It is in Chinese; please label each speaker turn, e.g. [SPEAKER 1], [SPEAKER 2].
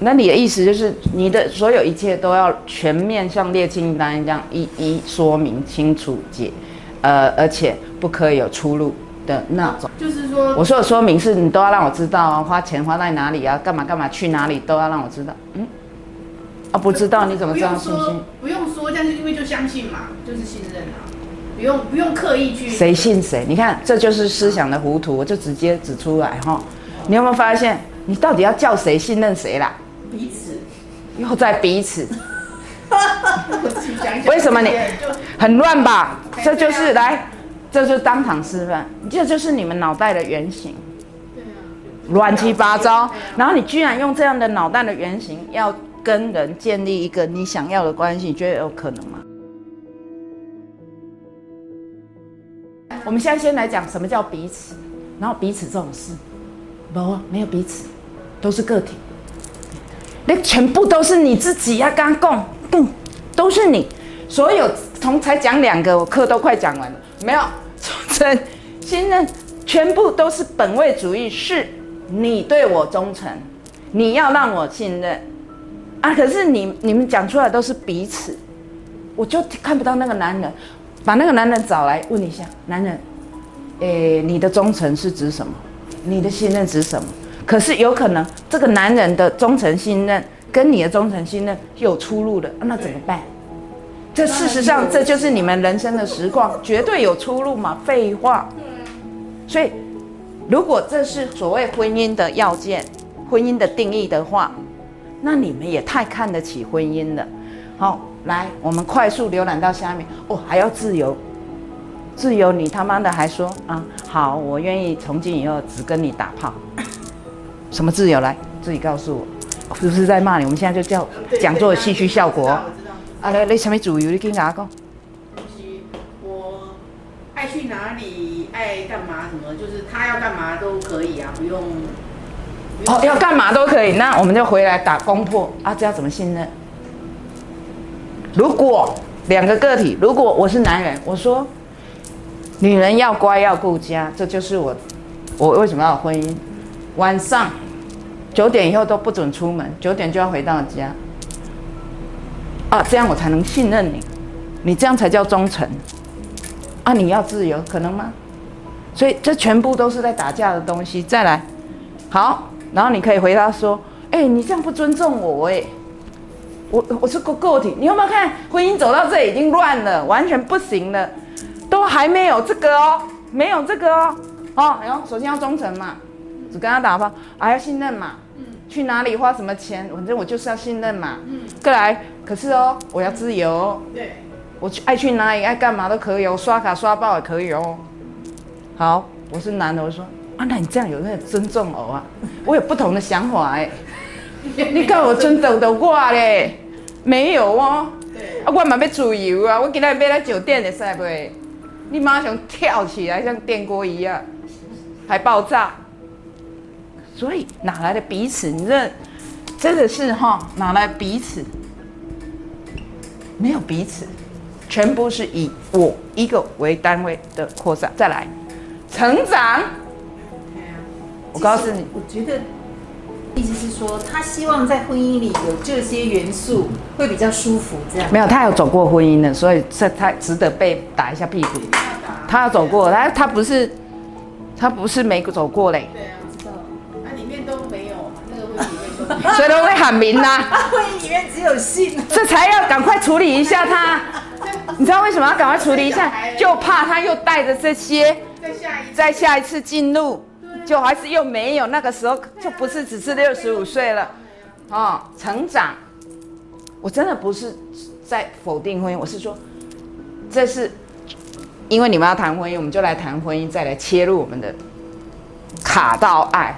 [SPEAKER 1] 那你的意思就是，你的所有一切都要全面像列清单一样，一一说明清楚解，呃，而且不可以有出入的那种。
[SPEAKER 2] 就是说，
[SPEAKER 1] 我说的说明是你都要让我知道啊，花钱花在哪里啊，干嘛干嘛去哪里都要让我知道。嗯，啊，不知道你怎么知道
[SPEAKER 2] 不用
[SPEAKER 1] 信心
[SPEAKER 2] 说？，不用说，但是因为就相信嘛，就是信任啊，不用不用刻意去。
[SPEAKER 1] 谁信谁？你看，这就是思想的糊涂，我就直接指出来哈。你有没有发现，你到底要叫谁信任谁啦？
[SPEAKER 2] 彼此？
[SPEAKER 1] 又在彼此。为什么你很乱吧？这就是来，这就是当场示范，这就是你们脑袋的原型，
[SPEAKER 2] 对啊，
[SPEAKER 1] 乱七八糟。然后你居然用这样的脑袋的原型，要跟人建立一个你想要的关系，你觉得有可能吗？我们现在先来讲什么叫彼此，然后彼此这种事，不，没有彼此，都是个体。那全部都是你自己呀、刚共更都是你。所有从才讲两个，我课都快讲完了，没有忠诚、信任，全部都是本位主义，是你对我忠诚，你要让我信任啊。可是你你们讲出来都是彼此，我就看不到那个男人，把那个男人找来问一下，男人，诶，你的忠诚是指什么？你的信任指什么？可是有可能这个男人的忠诚信任跟你的忠诚信任有出入的，啊那怎么办？这事实上这就是你们人生的实况，绝对有出入嘛？废话。所以，如果这是所谓婚姻的要件、婚姻的定义的话，那你们也太看得起婚姻了。好，来，我们快速浏览到下面哦，还要自由，自由，你他妈的还说啊，好，我愿意从今以后只跟你打炮。什么自由？来，自己告诉我，是不是在骂你？我们现在就叫讲座的戏剧效果。啊，来，你什么自由？你跟大家讲。
[SPEAKER 2] 我爱去哪里，爱干嘛，什么，就是他要干嘛都可以啊，不用。不用
[SPEAKER 1] 哦，要干嘛都可以，那我们就回来打攻破啊，这要怎么信任？如果两个个体，如果我是男人，我说女人要乖要顾家，这就是我，我为什么要有婚姻？晚上九点以后都不准出门，九点就要回到家。啊，这样我才能信任你，你这样才叫忠诚。啊，你要自由，可能吗？所以这全部都是在打架的东西。再来，好，然后你可以回答说：“哎、你这样不尊重我哎、我我是个个体，你有没有看婚姻走到这已经乱了，完全不行了，都还没有这个哦，没有这个哦，哦，然后首先要忠诚嘛，只跟他打炮，还、要信任嘛，去哪里花什么钱，反正我就是要信任嘛，
[SPEAKER 2] 嗯，
[SPEAKER 1] 过来，可是哦，我要自由哦，
[SPEAKER 2] 对，
[SPEAKER 1] 我去爱去哪里爱干嘛都可以哦，刷卡刷爆也可以哦。好，我是男的，我说啊，那你这样有没有尊重我啊？我有不同的想法哎、你看我尊重的我嘞？没有哦，
[SPEAKER 2] 对，
[SPEAKER 1] 啊，我嘛要自由啊，我今天要来酒店的使不？你马上跳起来像电锅一样，还爆炸。所以哪来的彼此？你这真的是哈，哪来彼此？没有彼此，全部是以我一个为单位的扩散。再来，成长。我告诉你，
[SPEAKER 3] 我觉得意思是说，他希望在婚姻里有这些元素，会比较舒服，这样。
[SPEAKER 1] 没有，他有走过婚姻的，所以这他值得被打一下屁股。他有走过，他他不是，他不是没走过嘞，
[SPEAKER 2] 对啊，
[SPEAKER 1] 所以都会喊名呐、
[SPEAKER 3] 啊，婚姻里面只有性。
[SPEAKER 1] 这才要赶快处理一下他。你知道为什么要赶快处理一下？就怕他又带着这些，
[SPEAKER 2] 再下一
[SPEAKER 1] 再下一次进入，就还是又没有。那个时候就不是只是六十五岁了，哦，成长。我真的不是在否定婚姻，我是说，这是因为你们要谈婚姻，我们就来谈婚姻，再来切入我们的卡到爱。